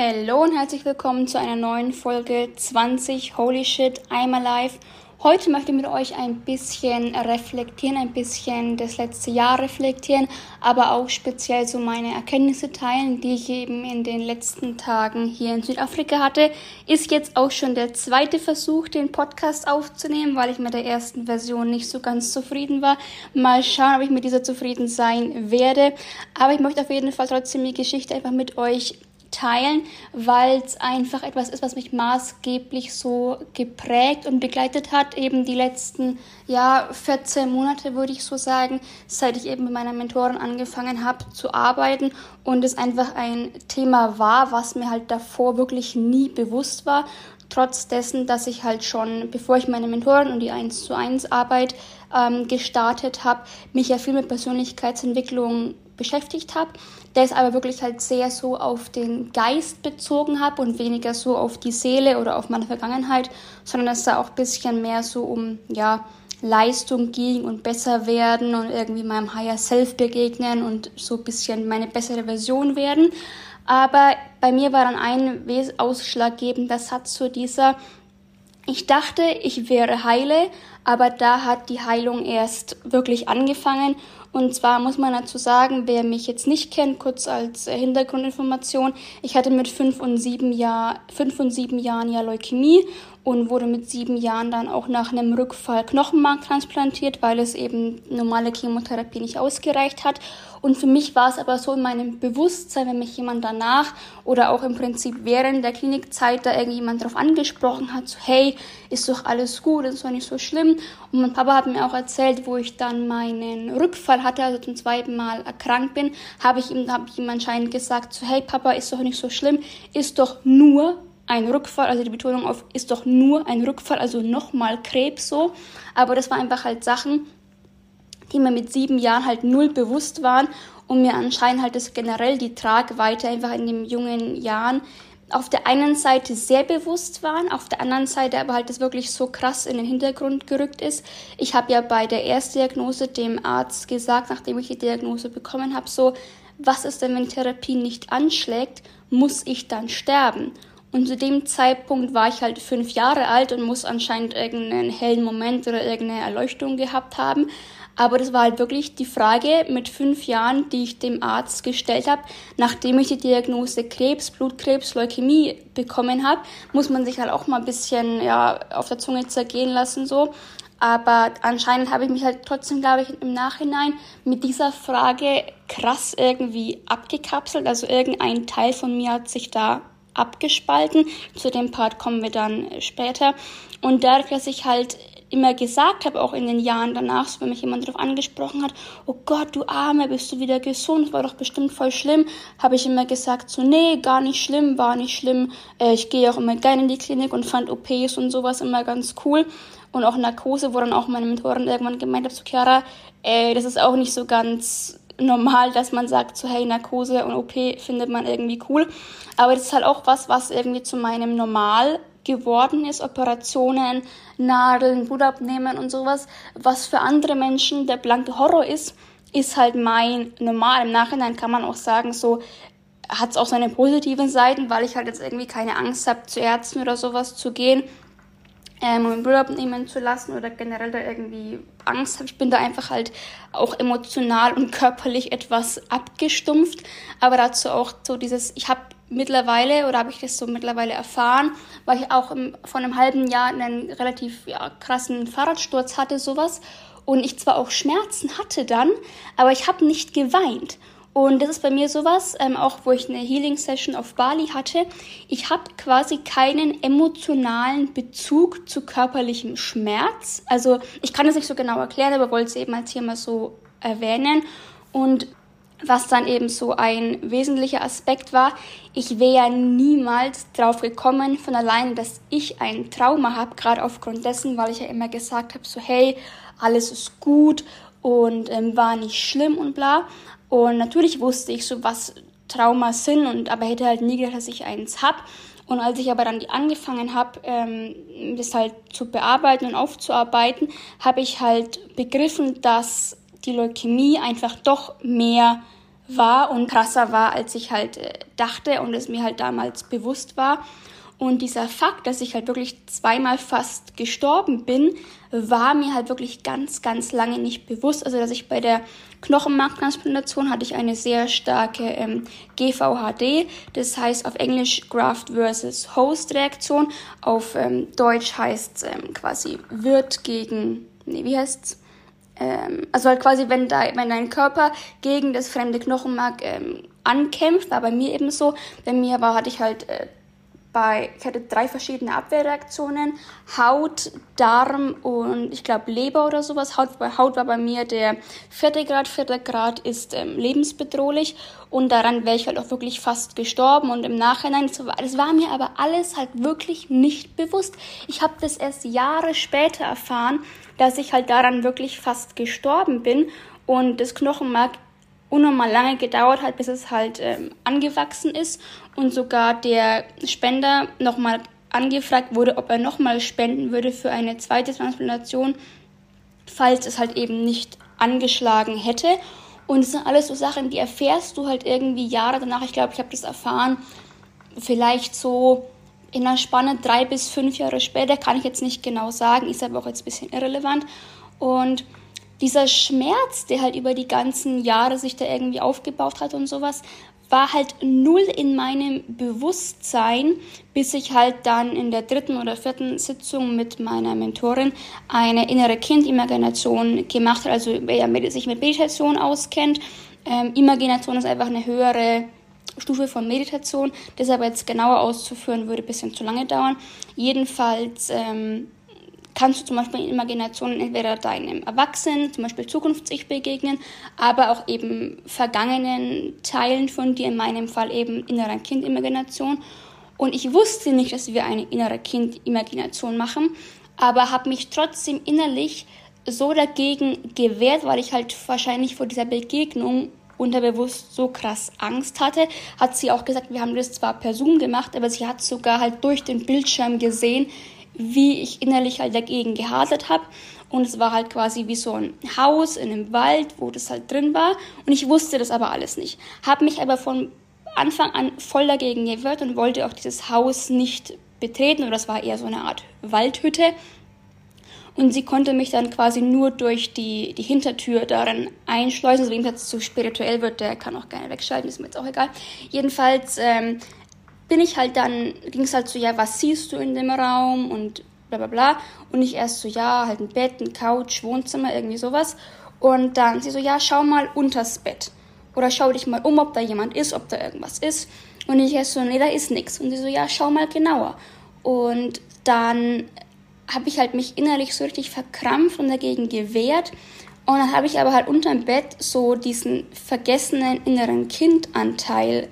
Hallo und herzlich willkommen zu einer neuen Folge 20 Holy Shit I'm Alive. Heute möchte ich mit euch ein bisschen reflektieren, ein bisschen das letzte Jahr reflektieren, aber auch speziell so meine Erkenntnisse teilen, die ich eben in den letzten Tagen hier in Südafrika hatte. Ist jetzt auch schon der zweite Versuch, den Podcast aufzunehmen, weil ich mit der ersten Version nicht so ganz zufrieden war. Mal schauen, ob ich mit dieser zufrieden sein werde. Aber ich möchte auf jeden Fall trotzdem die Geschichte einfach mit euch teilen, weil es einfach etwas ist, was mich maßgeblich so geprägt und begleitet hat, eben die letzten ja, 14 Monate, würde ich so sagen, seit ich eben mit meiner Mentorin angefangen habe zu arbeiten und es einfach ein Thema war, was mir halt davor wirklich nie bewusst war. Trotz dessen, dass ich halt schon, bevor ich meine Mentorin und die 1 zu 1 Arbeit ähm, gestartet habe, mich ja viel mit Persönlichkeitsentwicklung beschäftigt habe, der es aber wirklich halt sehr so auf den Geist bezogen habe und weniger so auf die Seele oder auf meine Vergangenheit, sondern dass da auch ein bisschen mehr so um, ja, Leistung ging und besser werden und irgendwie meinem Higher Self begegnen und so ein bisschen meine bessere Version werden. Aber bei mir war dann ein ausschlaggebender Satz zu dieser, ich dachte, ich wäre heile, aber da hat die Heilung erst wirklich angefangen und zwar muss man dazu sagen, wer mich jetzt nicht kennt, kurz als Hintergrundinformation, ich hatte mit fünf und sieben, Jahr, fünf und sieben Jahren ja Leukämie und wurde mit sieben Jahren dann auch nach einem Rückfall Knochenmark transplantiert, weil es eben normale Chemotherapie nicht ausgereicht hat. Und für mich war es aber so in meinem Bewusstsein, wenn mich jemand danach oder auch im Prinzip während der Klinikzeit da irgendjemand drauf angesprochen hat, so hey, ist doch alles gut, ist doch nicht so schlimm. Und mein Papa hat mir auch erzählt, wo ich dann meinen Rückfall hatte, also zum zweiten Mal erkrankt bin, habe ich ihm, habe ich ihm anscheinend gesagt, so hey Papa, ist doch nicht so schlimm, ist doch nur ein Rückfall, also die Betonung auf ist doch nur ein Rückfall, also nochmal Krebs so. Aber das war einfach halt Sachen, die mir mit sieben Jahren halt null bewusst waren und mir anscheinend halt das generell die Tragweite einfach in den jungen Jahren auf der einen Seite sehr bewusst waren, auf der anderen Seite aber halt das wirklich so krass in den Hintergrund gerückt ist. Ich habe ja bei der Erstdiagnose dem Arzt gesagt, nachdem ich die Diagnose bekommen habe, so, was ist denn, wenn Therapie nicht anschlägt, muss ich dann sterben? Und zu dem Zeitpunkt war ich halt fünf Jahre alt und muss anscheinend irgendeinen hellen Moment oder irgendeine Erleuchtung gehabt haben. Aber das war halt wirklich die Frage mit fünf Jahren, die ich dem Arzt gestellt habe, nachdem ich die Diagnose Krebs, Blutkrebs, Leukämie bekommen habe, muss man sich halt auch mal ein bisschen ja, auf der Zunge zergehen lassen so. Aber anscheinend habe ich mich halt trotzdem, glaube ich, im Nachhinein mit dieser Frage krass irgendwie abgekapselt. Also irgendein Teil von mir hat sich da abgespalten. Zu dem Part kommen wir dann später. Und dadurch, dass ich halt immer gesagt habe, auch in den Jahren danach, so wenn mich jemand darauf angesprochen hat, oh Gott, du Arme, bist du wieder gesund, war doch bestimmt voll schlimm, habe ich immer gesagt, so nee, gar nicht schlimm, war nicht schlimm. Äh, ich gehe auch immer gerne in die Klinik und fand OPs und sowas immer ganz cool. Und auch Narkose, wo dann auch meine Mentorin irgendwann gemeint hat, so Chiara, ey, das ist auch nicht so ganz normal, dass man sagt, so hey, Narkose und OP findet man irgendwie cool. Aber das ist halt auch was, was irgendwie zu meinem Normal geworden ist, Operationen, Nadeln, Blut abnehmen und sowas, was für andere Menschen der blanke Horror ist, ist halt mein Normal. Im Nachhinein kann man auch sagen, so hat es auch seine positiven Seiten, weil ich halt jetzt irgendwie keine Angst habe, zu Ärzten oder sowas zu gehen ähm, um Blut abnehmen zu lassen oder generell da irgendwie Angst habe. Ich bin da einfach halt auch emotional und körperlich etwas abgestumpft. Aber dazu auch so dieses, ich habe mittlerweile oder habe ich das so mittlerweile erfahren, weil ich auch im, vor einem halben Jahr einen relativ ja, krassen Fahrradsturz hatte, sowas. Und ich zwar auch Schmerzen hatte dann, aber ich habe nicht geweint. Und das ist bei mir sowas, ähm, auch wo ich eine Healing-Session auf Bali hatte. Ich habe quasi keinen emotionalen Bezug zu körperlichem Schmerz. Also ich kann das nicht so genau erklären, aber wollte es eben als mal so erwähnen. Und was dann eben so ein wesentlicher Aspekt war, ich wäre ja niemals drauf gekommen von allein, dass ich ein Trauma habe, gerade aufgrund dessen, weil ich ja immer gesagt habe, so hey, alles ist gut und ähm, war nicht schlimm und bla. Und natürlich wusste ich so, was Traumas sind, und aber hätte halt nie gedacht, dass ich eins hab. Und als ich aber dann angefangen habe, ähm, das halt zu bearbeiten und aufzuarbeiten, habe ich halt begriffen, dass die Leukämie einfach doch mehr war und krasser war, als ich halt äh, dachte und es mir halt damals bewusst war. Und dieser Fakt, dass ich halt wirklich zweimal fast gestorben bin, war mir halt wirklich ganz, ganz lange nicht bewusst. Also, dass ich bei der Knochenmarktransplantation hatte ich eine sehr starke ähm, GVHD, das heißt auf Englisch Graft versus Host Reaktion, auf ähm, Deutsch heißt es ähm, quasi Wirt gegen, nee, wie heißt's? Ähm, also halt quasi, wenn, da, wenn dein Körper gegen das fremde Knochenmark ähm, ankämpft, war bei mir eben so. Bei mir war, hatte ich halt äh, bei, ich hatte drei verschiedene Abwehrreaktionen. Haut, Darm und ich glaube Leber oder sowas. Haut, Haut war bei mir der vierte Grad. Vierter Grad ist ähm, lebensbedrohlich und daran wäre ich halt auch wirklich fast gestorben und im Nachhinein, das war mir aber alles halt wirklich nicht bewusst. Ich habe das erst Jahre später erfahren, dass ich halt daran wirklich fast gestorben bin und das Knochenmark unnormal lange gedauert hat, bis es halt ähm, angewachsen ist und sogar der Spender nochmal angefragt wurde, ob er nochmal spenden würde für eine zweite Transplantation, falls es halt eben nicht angeschlagen hätte. Und es sind alles so Sachen, die erfährst du halt irgendwie Jahre danach. Ich glaube, ich habe das erfahren, vielleicht so in einer Spanne drei bis fünf Jahre später, kann ich jetzt nicht genau sagen, ist aber auch jetzt ein bisschen irrelevant. Und dieser Schmerz, der halt über die ganzen Jahre sich da irgendwie aufgebaut hat und sowas, war halt null in meinem Bewusstsein, bis ich halt dann in der dritten oder vierten Sitzung mit meiner Mentorin eine innere Kindimagination gemacht habe. Also wer sich mit Meditation auskennt, ähm, Imagination ist einfach eine höhere Stufe von Meditation. Aber jetzt genauer auszuführen, würde ein bisschen zu lange dauern. Jedenfalls ähm, kannst du zum Beispiel in Imaginationen entweder deinem Erwachsenen, zum Beispiel Zukunfts-Ich begegnen, aber auch eben vergangenen Teilen von dir, in meinem Fall eben innerer Kind-Imagination. Und ich wusste nicht, dass wir eine innere Kind-Imagination machen, aber habe mich trotzdem innerlich so dagegen gewehrt, weil ich halt wahrscheinlich vor dieser Begegnung unterbewusst so krass Angst hatte, hat sie auch gesagt, wir haben das zwar per Zoom gemacht, aber sie hat sogar halt durch den Bildschirm gesehen, wie ich innerlich halt dagegen gehadert habe. Und es war halt quasi wie so ein Haus in einem Wald, wo das halt drin war. Und ich wusste das aber alles nicht. Habe mich aber von Anfang an voll dagegen gewehrt und wollte auch dieses Haus nicht betreten. Oder das war eher so eine Art Waldhütte. Und sie konnte mich dann quasi nur durch die, die Hintertür darin einschleusen. Also wem jetzt zu spirituell wird, der kann auch gerne wegschalten, ist mir jetzt auch egal. Jedenfalls ähm, bin ich halt dann, ging es halt so, ja, was siehst du in dem Raum und bla bla bla. Und ich erst so, ja, halt ein Bett, ein Couch, Wohnzimmer, irgendwie sowas. Und dann sie so, ja, schau mal unters Bett. Oder schau dich mal um, ob da jemand ist, ob da irgendwas ist. Und ich erst so, nee, da ist nichts. Und sie so, ja, schau mal genauer. Und dann habe ich halt mich innerlich so richtig verkrampft und dagegen gewehrt. Und dann habe ich aber halt unterm Bett so diesen vergessenen inneren Kindanteil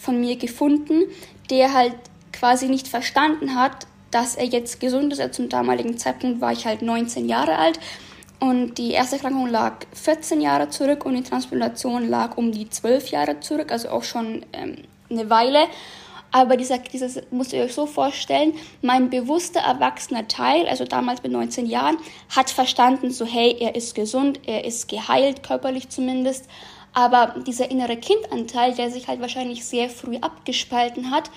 von mir gefunden, der halt quasi nicht verstanden hat, dass er jetzt gesund ist. zum damaligen Zeitpunkt war ich halt 19 Jahre alt und die erste Erkrankung lag 14 Jahre zurück und die Transplantation lag um die 12 Jahre zurück, also auch schon ähm, eine Weile. Aber dieser, dieses müsst ihr euch so vorstellen, mein bewusster erwachsener Teil, also damals mit 19 Jahren, hat verstanden, so hey, er ist gesund, er ist geheilt, körperlich zumindest. Aber dieser innere Kindanteil, der sich halt wahrscheinlich sehr früh abgespalten hat,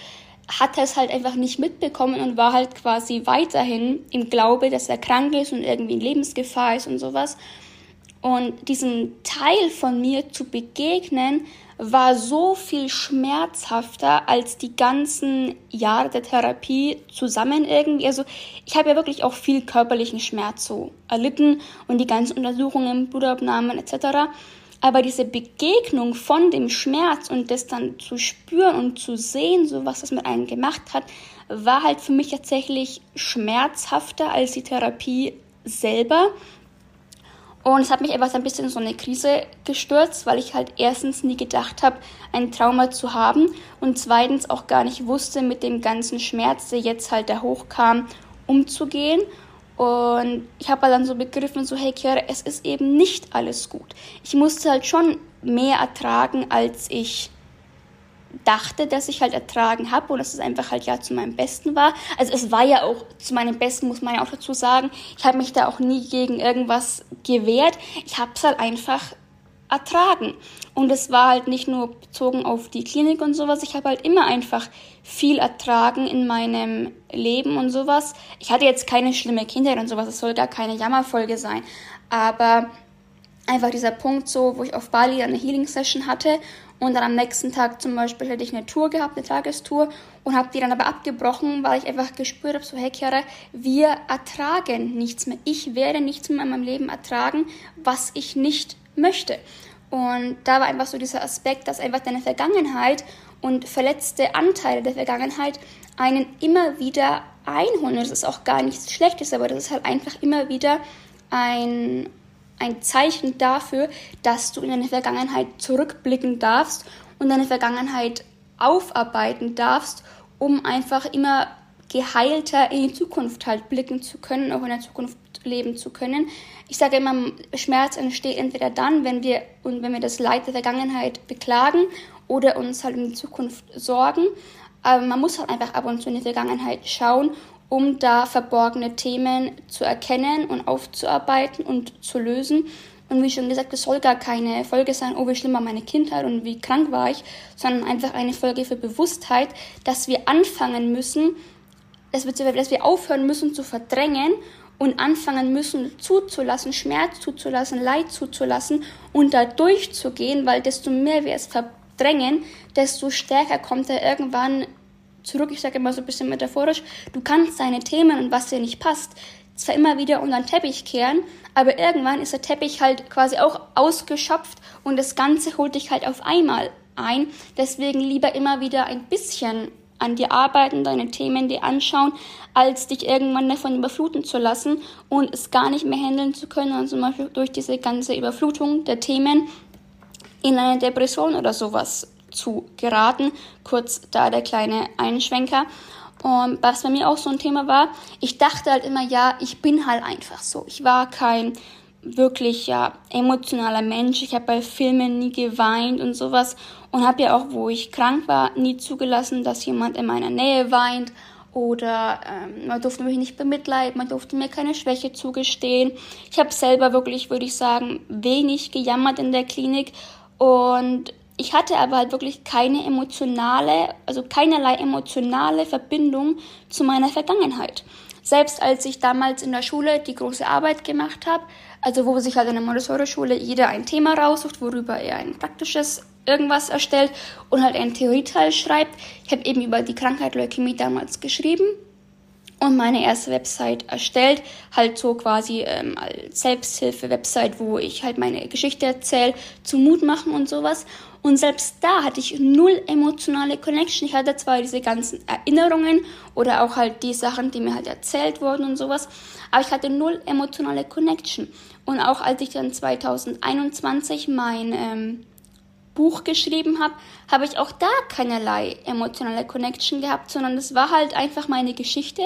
hat es halt einfach nicht mitbekommen und war halt quasi weiterhin im Glaube, dass er krank ist und irgendwie in Lebensgefahr ist und sowas. Und diesem Teil von mir zu begegnen, war so viel schmerzhafter als die ganzen Jahre der Therapie zusammen irgendwie. Also ich habe ja wirklich auch viel körperlichen Schmerz so erlitten und die ganzen Untersuchungen, Blutabnahmen etc. Aber diese Begegnung von dem Schmerz und das dann zu spüren und zu sehen, so was das mit einem gemacht hat, war halt für mich tatsächlich schmerzhafter als die Therapie selber. Und es hat mich einfach ein bisschen in so eine Krise gestürzt, weil ich halt erstens nie gedacht habe, ein Trauma zu haben und zweitens auch gar nicht wusste, mit dem ganzen Schmerz, der jetzt halt da hochkam, umzugehen. Und ich habe dann so begriffen, so, hey Kira, es ist eben nicht alles gut. Ich musste halt schon mehr ertragen, als ich dachte, dass ich halt ertragen habe und dass es einfach halt ja zu meinem Besten war. Also es war ja auch zu meinem Besten, muss man ja auch dazu sagen. Ich habe mich da auch nie gegen irgendwas gewehrt. Ich habe es halt einfach ertragen. Und es war halt nicht nur bezogen auf die Klinik und sowas. Ich habe halt immer einfach viel ertragen in meinem Leben und sowas. Ich hatte jetzt keine schlimme Kindheit und sowas. Es soll gar keine Jammerfolge sein. Aber einfach dieser Punkt so, wo ich auf Bali eine Healing Session hatte und dann am nächsten Tag zum Beispiel hätte ich eine Tour gehabt, eine Tagestour und habe die dann aber abgebrochen, weil ich einfach gespürt habe, so hey Chiara, wir ertragen nichts mehr. Ich werde nichts mehr in meinem Leben ertragen, was ich nicht möchte. Und da war einfach so dieser Aspekt, dass einfach deine Vergangenheit und verletzte Anteile der Vergangenheit einen immer wieder einholen. Das ist auch gar nichts Schlechtes, aber das ist halt einfach immer wieder ein, ein Zeichen dafür, dass du in deine Vergangenheit zurückblicken darfst und deine Vergangenheit aufarbeiten darfst, um einfach immer geheilter in die Zukunft halt blicken zu können, auch in der Zukunft leben zu können. Ich sage immer, Schmerz entsteht entweder dann, wenn wir und wenn wir das Leid der Vergangenheit beklagen oder uns halt in die Zukunft sorgen. Aber man muss halt einfach ab und zu in die Vergangenheit schauen, um da verborgene Themen zu erkennen und aufzuarbeiten und zu lösen. Und wie schon gesagt, es soll gar keine Folge sein, oh, wie schlimm war meine Kindheit und wie krank war ich, sondern einfach eine Folge für Bewusstheit, dass wir anfangen müssen, dass wir aufhören müssen zu verdrängen und anfangen müssen zuzulassen, Schmerz zuzulassen, Leid zuzulassen und da durchzugehen, weil desto mehr wir es verdrängen, desto stärker kommt er irgendwann zurück. Ich sage immer so ein bisschen metaphorisch, du kannst deine Themen und was dir nicht passt, zwar immer wieder unter den Teppich kehren, aber irgendwann ist der Teppich halt quasi auch ausgeschöpft und das Ganze holt dich halt auf einmal ein. Deswegen lieber immer wieder ein bisschen an dir arbeiten, deine Themen dir anschauen, als dich irgendwann davon überfluten zu lassen und es gar nicht mehr handeln zu können und zum Beispiel durch diese ganze Überflutung der Themen in eine Depression oder sowas zu geraten. Kurz da der kleine Einschwenker. Und was bei mir auch so ein Thema war, ich dachte halt immer, ja, ich bin halt einfach so. Ich war kein wirklich ja emotionaler Mensch. Ich habe bei Filmen nie geweint und sowas und habe ja auch, wo ich krank war, nie zugelassen, dass jemand in meiner Nähe weint oder ähm, man durfte mich nicht bemitleiden, man durfte mir keine Schwäche zugestehen. Ich habe selber wirklich, würde ich sagen, wenig gejammert in der Klinik und ich hatte aber halt wirklich keine emotionale, also keinerlei emotionale Verbindung zu meiner Vergangenheit. Selbst als ich damals in der Schule die große Arbeit gemacht habe, also wo sich halt in der Montessori-Schule jeder ein Thema raussucht, worüber er ein praktisches irgendwas erstellt und halt einen Theorieteil schreibt. Ich habe eben über die Krankheit Leukämie damals geschrieben und meine erste Website erstellt, halt so quasi ähm, als Selbsthilfe-Website, wo ich halt meine Geschichte erzähle, zu Mut machen und sowas. Und selbst da hatte ich null emotionale Connection. Ich hatte zwar diese ganzen Erinnerungen oder auch halt die Sachen, die mir halt erzählt wurden und sowas, aber ich hatte null emotionale Connection. Und auch als ich dann 2021 mein ähm, Buch geschrieben habe, habe ich auch da keinerlei emotionale Connection gehabt, sondern es war halt einfach meine Geschichte,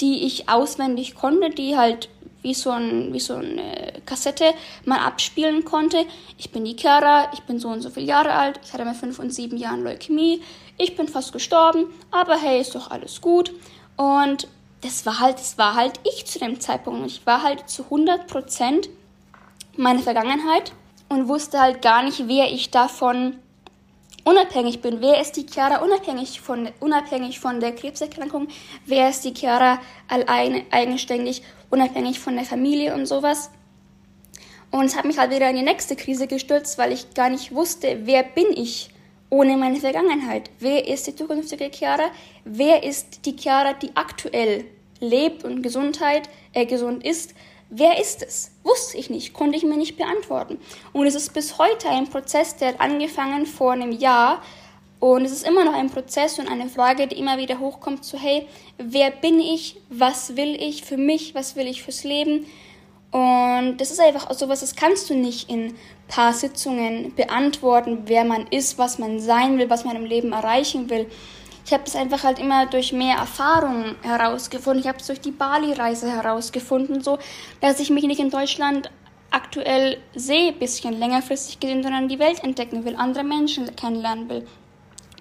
die ich auswendig konnte, die halt wie so, ein, wie so eine Kassette mal abspielen konnte. Ich bin die Chiara, ich bin so und so viele Jahre alt, ich hatte mit fünf und sieben Jahren Leukämie, ich bin fast gestorben, aber hey, ist doch alles gut. Und das war halt, das war halt ich zu dem Zeitpunkt. Ich war halt zu 100 Prozent meine Vergangenheit und wusste halt gar nicht, wer ich davon unabhängig bin. Wer ist die Chiara unabhängig von, unabhängig von der Krebserkrankung? Wer ist die Chiara allein, eigenständig, unabhängig von der Familie und sowas? Und es hat mich halt wieder in die nächste Krise gestürzt, weil ich gar nicht wusste, wer bin ich ohne meine Vergangenheit? Wer ist die zukünftige Chiara? Wer ist die Chiara, die aktuell lebt und Gesundheit, äh, gesund ist? Wer ist es? Wusste ich nicht, konnte ich mir nicht beantworten. Und es ist bis heute ein Prozess, der hat angefangen vor einem Jahr. Und es ist immer noch ein Prozess und eine Frage, die immer wieder hochkommt, so hey, wer bin ich? Was will ich für mich? Was will ich fürs Leben? Und das ist einfach so was, das kannst du nicht in paar Sitzungen beantworten, wer man ist, was man sein will, was man im Leben erreichen will ich habe es einfach halt immer durch mehr Erfahrung herausgefunden. Ich habe es durch die Bali-Reise herausgefunden, so dass ich mich nicht in Deutschland aktuell sehe, bisschen längerfristig gesehen, sondern die Welt entdecken will, andere Menschen kennenlernen will,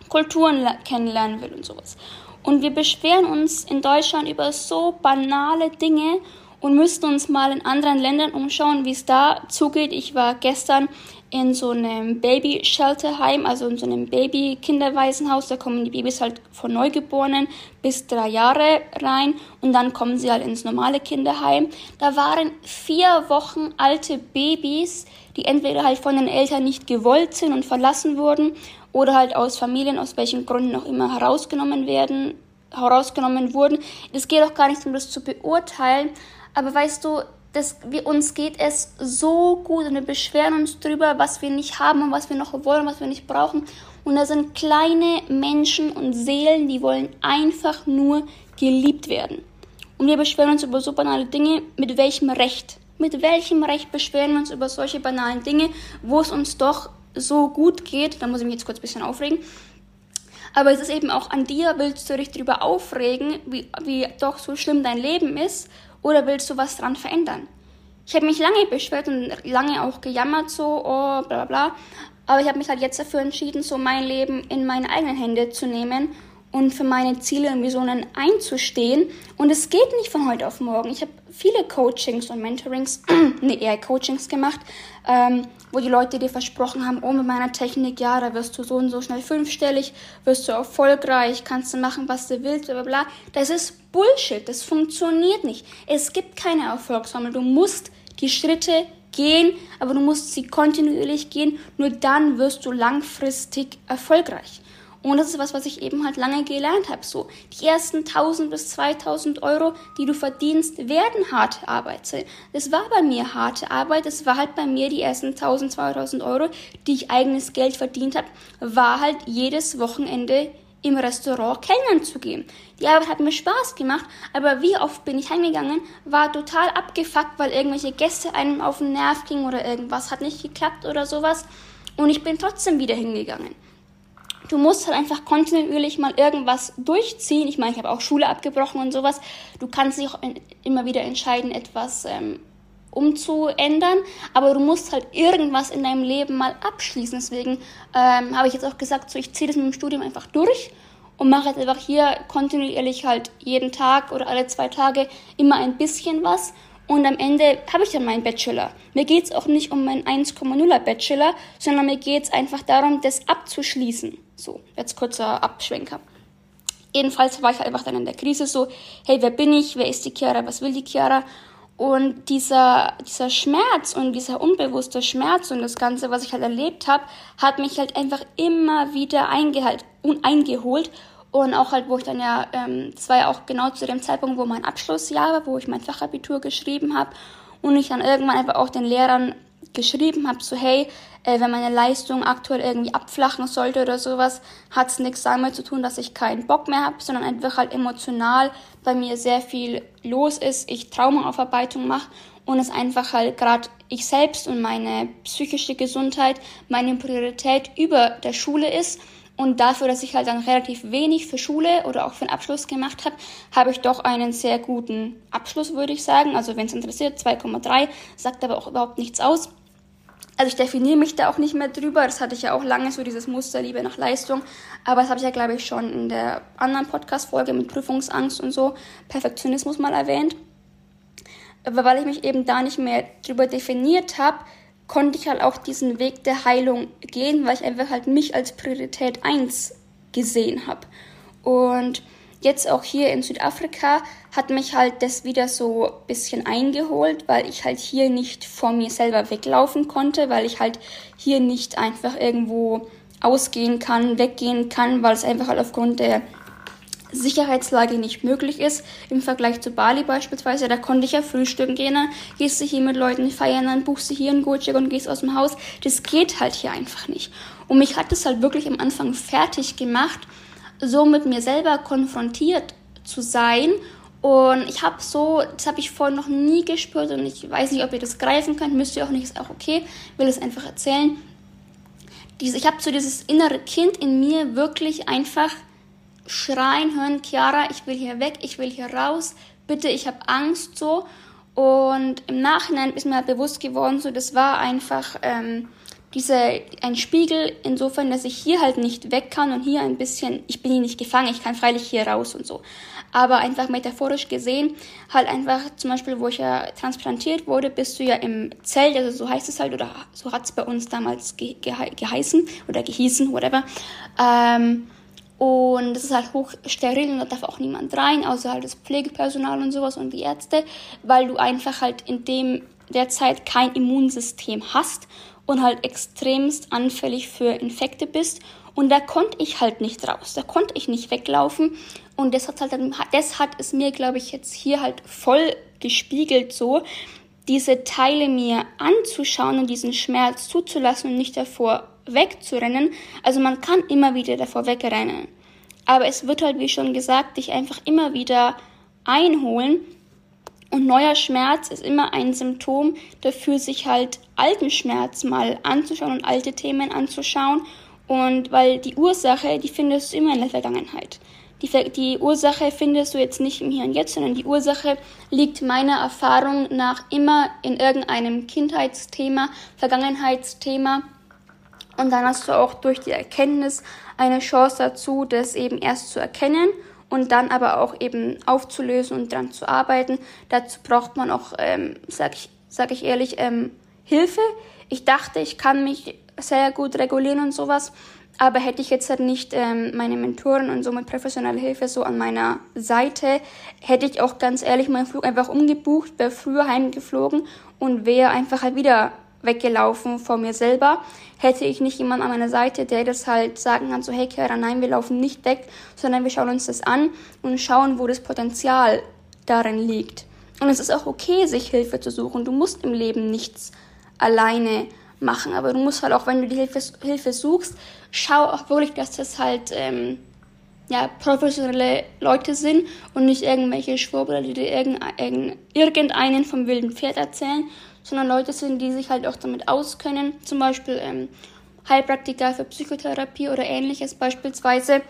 Kulturen kennenlernen will und sowas. Und wir beschweren uns in Deutschland über so banale Dinge und müssten uns mal in anderen Ländern umschauen, wie es da zugeht. Ich war gestern in so einem Baby-Shelterheim, also in so einem Baby-Kinderwaisenhaus. Da kommen die Babys halt von Neugeborenen bis drei Jahre rein und dann kommen sie halt ins normale Kinderheim. Da waren vier Wochen alte Babys, die entweder halt von den Eltern nicht gewollt sind und verlassen wurden oder halt aus Familien, aus welchen Gründen auch immer herausgenommen werden, herausgenommen wurden. Es geht auch gar nicht um das zu beurteilen, aber weißt du, das, wir, uns geht es so gut und wir beschweren uns drüber, was wir nicht haben und was wir noch wollen, was wir nicht brauchen. Und da sind kleine Menschen und Seelen, die wollen einfach nur geliebt werden. Und wir beschweren uns über so banale Dinge. Mit welchem Recht? Mit welchem Recht beschweren wir uns über solche banalen Dinge, wo es uns doch so gut geht? Da muss ich mich jetzt kurz ein bisschen aufregen. Aber es ist eben auch an dir, willst du dich darüber aufregen, wie, wie doch so schlimm dein Leben ist oder willst du was dran verändern? Ich habe mich lange beschwert und lange auch gejammert, so, oh, bla bla bla. Aber ich habe mich halt jetzt dafür entschieden, so mein Leben in meine eigenen Hände zu nehmen und für meine Ziele und Visionen einzustehen. Und es geht nicht von heute auf morgen. Ich habe viele Coachings und Mentorings, ne, eher Coachings gemacht, ähm, wo die Leute dir versprochen haben, oh, mit meiner Technik, ja, da wirst du so und so schnell fünfstellig, wirst du erfolgreich, kannst du machen, was du willst, bla bla bla. Das ist Bullshit, das funktioniert nicht. Es gibt keine Erfolgsformel. Du musst die Schritte gehen, aber du musst sie kontinuierlich gehen. Nur dann wirst du langfristig erfolgreich. Und das ist was, was ich eben halt lange gelernt habe. So, die ersten 1000 bis 2000 Euro, die du verdienst, werden harte Arbeit sein. Das war bei mir harte Arbeit. Das war halt bei mir die ersten 1000, 2000 Euro, die ich eigenes Geld verdient habe, war halt jedes Wochenende im Restaurant Kellnern zu gehen. Die Arbeit hat mir Spaß gemacht, aber wie oft bin ich heimgegangen, war total abgefuckt, weil irgendwelche Gäste einem auf den Nerv gingen oder irgendwas hat nicht geklappt oder sowas. Und ich bin trotzdem wieder hingegangen du musst halt einfach kontinuierlich mal irgendwas durchziehen. Ich meine, ich habe auch Schule abgebrochen und sowas. Du kannst dich auch immer wieder entscheiden, etwas ähm, umzuändern, aber du musst halt irgendwas in deinem Leben mal abschließen. Deswegen ähm, habe ich jetzt auch gesagt, so ich ziehe das mit dem Studium einfach durch und mache jetzt einfach hier kontinuierlich halt jeden Tag oder alle zwei Tage immer ein bisschen was und am Ende habe ich dann meinen Bachelor. Mir geht es auch nicht um meinen 1,0er Bachelor, sondern mir geht es einfach darum, das abzuschließen. So, jetzt kurzer Abschwenker. Jedenfalls war ich einfach dann in der Krise so, hey, wer bin ich? Wer ist die Chiara? Was will die Chiara? Und dieser, dieser Schmerz und dieser unbewusste Schmerz und das Ganze, was ich halt erlebt habe, hat mich halt einfach immer wieder eingehalt, eingeholt und auch halt, wo ich dann ja, ähm, das war ja auch genau zu dem Zeitpunkt, wo mein Abschlussjahr war, wo ich mein Fachabitur geschrieben habe und ich dann irgendwann einfach auch den Lehrern geschrieben habe, so hey, äh, wenn meine Leistung aktuell irgendwie abflachen sollte oder sowas, hat es nichts damit zu tun, dass ich keinen Bock mehr habe, sondern einfach halt emotional bei mir sehr viel los ist, ich Traumaaufarbeitung mache und es einfach halt gerade ich selbst und meine psychische Gesundheit meine Priorität über der Schule ist und dafür, dass ich halt dann relativ wenig für Schule oder auch für den Abschluss gemacht habe, habe ich doch einen sehr guten Abschluss, würde ich sagen. Also wenn es interessiert, 2,3, sagt aber auch überhaupt nichts aus. Also ich definiere mich da auch nicht mehr drüber. Das hatte ich ja auch lange so dieses Muster Liebe nach Leistung. Aber das habe ich ja, glaube ich, schon in der anderen Podcast-Folge mit Prüfungsangst und so, Perfektionismus mal erwähnt. Aber weil ich mich eben da nicht mehr drüber definiert habe, konnte ich halt auch diesen Weg der Heilung gehen, weil ich einfach halt mich als Priorität 1 gesehen habe. Und jetzt auch hier in Südafrika hat mich halt das wieder so ein bisschen eingeholt, weil ich halt hier nicht vor mir selber weglaufen konnte, weil ich halt hier nicht einfach irgendwo ausgehen kann, weggehen kann, weil es einfach halt aufgrund der Sicherheitslage nicht möglich ist. Im Vergleich zu Bali beispielsweise, da konnte ich ja frühstücken gehen, ne? gehst du hier mit Leuten feiern, dann buchst du hier einen Gojek und gehst aus dem Haus. Das geht halt hier einfach nicht. Und mich hat es halt wirklich am Anfang fertig gemacht, so mit mir selber konfrontiert zu sein. Und ich habe so, das habe ich vorher noch nie gespürt und ich weiß nicht, ob ihr das greifen könnt, müsst ihr auch nicht, ist auch okay, will es einfach erzählen. Ich habe so dieses innere Kind in mir wirklich einfach schreien hören, Chiara, ich will hier weg, ich will hier raus, bitte, ich habe Angst so. Und im Nachhinein ist mir halt bewusst geworden, so das war einfach ähm, diese, ein Spiegel insofern, dass ich hier halt nicht weg kann und hier ein bisschen, ich bin hier nicht gefangen, ich kann freilich hier raus und so. Aber einfach metaphorisch gesehen, halt einfach zum Beispiel, wo ich ja transplantiert wurde, bist du ja im Zelt, also so heißt es halt, oder so hat es bei uns damals ge ge geheißen oder gehießen, whatever. Ähm, und das ist halt hochsteril und da darf auch niemand rein, außer halt das Pflegepersonal und sowas und die Ärzte, weil du einfach halt in dem der Zeit kein Immunsystem hast und halt extremst anfällig für Infekte bist. Und da konnte ich halt nicht raus, da konnte ich nicht weglaufen. Und das hat halt das hat es mir, glaube ich, jetzt hier halt voll gespiegelt so, diese Teile mir anzuschauen und diesen Schmerz zuzulassen und nicht davor wegzurennen. Also man kann immer wieder davor wegrennen. Aber es wird halt, wie schon gesagt, dich einfach immer wieder einholen. Und neuer Schmerz ist immer ein Symptom dafür, sich halt alten Schmerz mal anzuschauen und alte Themen anzuschauen. Und weil die Ursache, die findest du immer in der Vergangenheit. Die, die Ursache findest du jetzt nicht im Hier und Jetzt, sondern die Ursache liegt meiner Erfahrung nach immer in irgendeinem Kindheitsthema, Vergangenheitsthema und dann hast du auch durch die Erkenntnis eine Chance dazu, das eben erst zu erkennen und dann aber auch eben aufzulösen und dran zu arbeiten. Dazu braucht man auch, ähm, sag ich, sag ich ehrlich, ähm, Hilfe. Ich dachte, ich kann mich sehr gut regulieren und sowas. Aber hätte ich jetzt halt nicht ähm, meine Mentoren und somit professionelle Hilfe so an meiner Seite, hätte ich auch ganz ehrlich meinen Flug einfach umgebucht, wäre früher heimgeflogen und wäre einfach halt wieder weggelaufen vor mir selber. Hätte ich nicht jemanden an meiner Seite, der das halt sagen kann, so hey Kara, nein, wir laufen nicht weg, sondern wir schauen uns das an und schauen, wo das Potenzial darin liegt. Und es ist auch okay, sich Hilfe zu suchen. Du musst im Leben nichts alleine machen, aber du musst halt auch, wenn du die Hilfe, Hilfe suchst, schau auch wirklich, dass das halt ähm, ja, professionelle Leute sind und nicht irgendwelche Schwurbler, die dir irgendeinen vom wilden Pferd erzählen, sondern Leute sind, die sich halt auch damit auskennen, zum Beispiel ähm, Heilpraktiker für Psychotherapie oder ähnliches beispielsweise.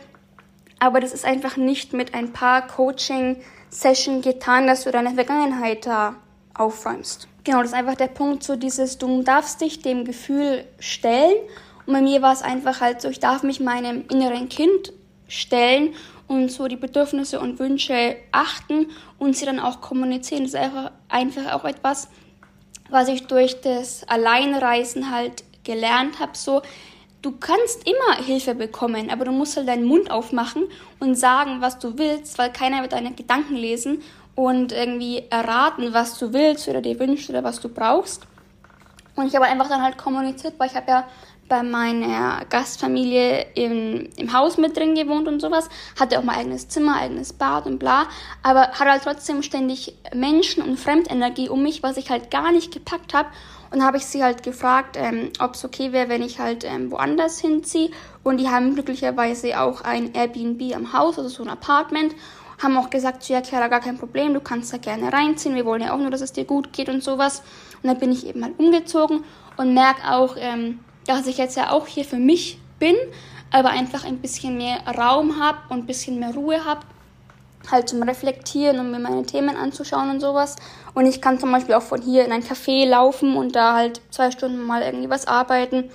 Aber das ist einfach nicht mit ein paar Coaching-Sessions getan, dass du deine Vergangenheit da aufräumst. Genau, das ist einfach der Punkt, so dieses, du darfst dich dem Gefühl stellen. Und bei mir war es einfach halt so, ich darf mich meinem inneren Kind stellen und so die Bedürfnisse und Wünsche achten und sie dann auch kommunizieren. Das ist einfach, einfach auch etwas, was ich durch das Alleinreisen halt gelernt habe, so, du kannst immer Hilfe bekommen, aber du musst halt deinen Mund aufmachen und sagen, was du willst, weil keiner wird deine Gedanken lesen und irgendwie erraten, was du willst oder dir wünschst oder was du brauchst. Und ich habe einfach dann halt kommuniziert, weil ich habe ja bei meiner Gastfamilie im, im Haus mit drin gewohnt und sowas, hatte auch mal eigenes Zimmer, eigenes Bad und bla, aber hatte halt trotzdem ständig Menschen und Fremdenergie um mich, was ich halt gar nicht gepackt habe. Und habe ich sie halt gefragt, ähm, ob es okay wäre, wenn ich halt ähm, woanders hinziehe. Und die haben glücklicherweise auch ein Airbnb am Haus, also so ein Apartment. Haben auch gesagt, so, ja, Chiara, gar kein Problem, du kannst da gerne reinziehen. Wir wollen ja auch nur, dass es dir gut geht und sowas. Und dann bin ich eben mal umgezogen und merke auch, ähm, dass ich jetzt ja auch hier für mich bin, aber einfach ein bisschen mehr Raum habe und ein bisschen mehr Ruhe habe, halt zum Reflektieren und mir meine Themen anzuschauen und sowas. Und ich kann zum Beispiel auch von hier in ein Café laufen und da halt zwei Stunden mal irgendwie was arbeiten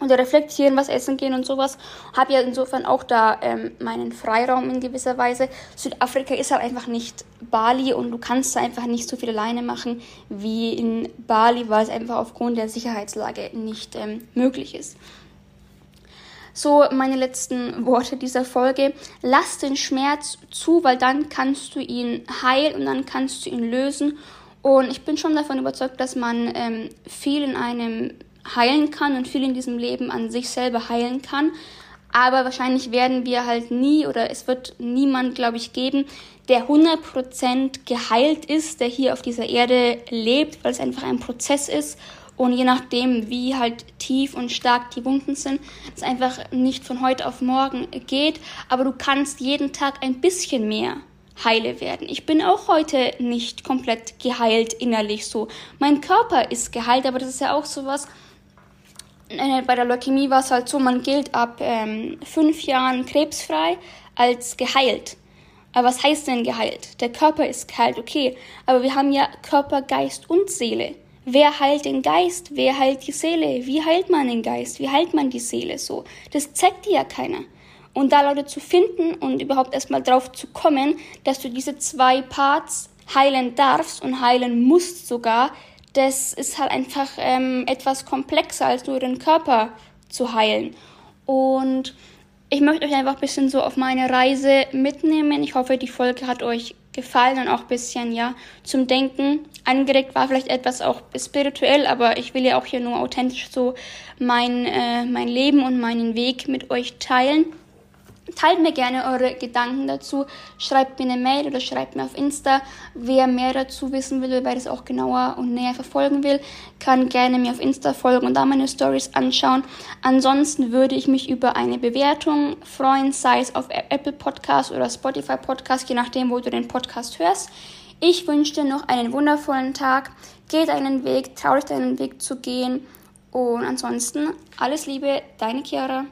und reflektieren, was essen gehen und sowas. Habe ja insofern auch da ähm, meinen Freiraum in gewisser Weise. Südafrika ist halt einfach nicht Bali und du kannst da einfach nicht so viel alleine machen wie in Bali, weil es einfach aufgrund der Sicherheitslage nicht ähm, möglich ist. So, meine letzten Worte dieser Folge. Lass den Schmerz zu, weil dann kannst du ihn heilen und dann kannst du ihn lösen. Und ich bin schon davon überzeugt, dass man ähm, viel in einem heilen kann und viel in diesem Leben an sich selber heilen kann. Aber wahrscheinlich werden wir halt nie oder es wird niemand, glaube ich, geben, der 100% geheilt ist, der hier auf dieser Erde lebt, weil es einfach ein Prozess ist. Und je nachdem, wie halt tief und stark die Wunden sind, es einfach nicht von heute auf morgen geht. Aber du kannst jeden Tag ein bisschen mehr heile werden. Ich bin auch heute nicht komplett geheilt innerlich so. Mein Körper ist geheilt, aber das ist ja auch sowas, äh, bei der Leukämie war es halt so, man gilt ab ähm, fünf Jahren krebsfrei als geheilt. Aber was heißt denn geheilt? Der Körper ist geheilt, okay. Aber wir haben ja Körper, Geist und Seele. Wer heilt den Geist? Wer heilt die Seele? Wie heilt man den Geist? Wie heilt man die Seele so? Das zeigt dir ja keiner. Und da Leute zu finden und überhaupt erstmal drauf zu kommen, dass du diese zwei Parts heilen darfst und heilen musst sogar, das ist halt einfach ähm, etwas komplexer, als nur den Körper zu heilen. Und ich möchte euch einfach ein bisschen so auf meine Reise mitnehmen. Ich hoffe, die Folge hat euch gefallen und auch ein bisschen, ja, zum Denken angeregt. War vielleicht etwas auch spirituell, aber ich will ja auch hier nur authentisch so mein, äh, mein Leben und meinen Weg mit euch teilen. Teilt mir gerne eure Gedanken dazu. Schreibt mir eine Mail oder schreibt mir auf Insta. Wer mehr dazu wissen will, wer das auch genauer und näher verfolgen will, kann gerne mir auf Insta folgen und da meine Stories anschauen. Ansonsten würde ich mich über eine Bewertung freuen, sei es auf Apple Podcast oder Spotify Podcast, je nachdem, wo du den Podcast hörst. Ich wünsche dir noch einen wundervollen Tag. Geh deinen Weg, trau dich deinen Weg zu gehen. Und ansonsten alles Liebe, deine Chiara.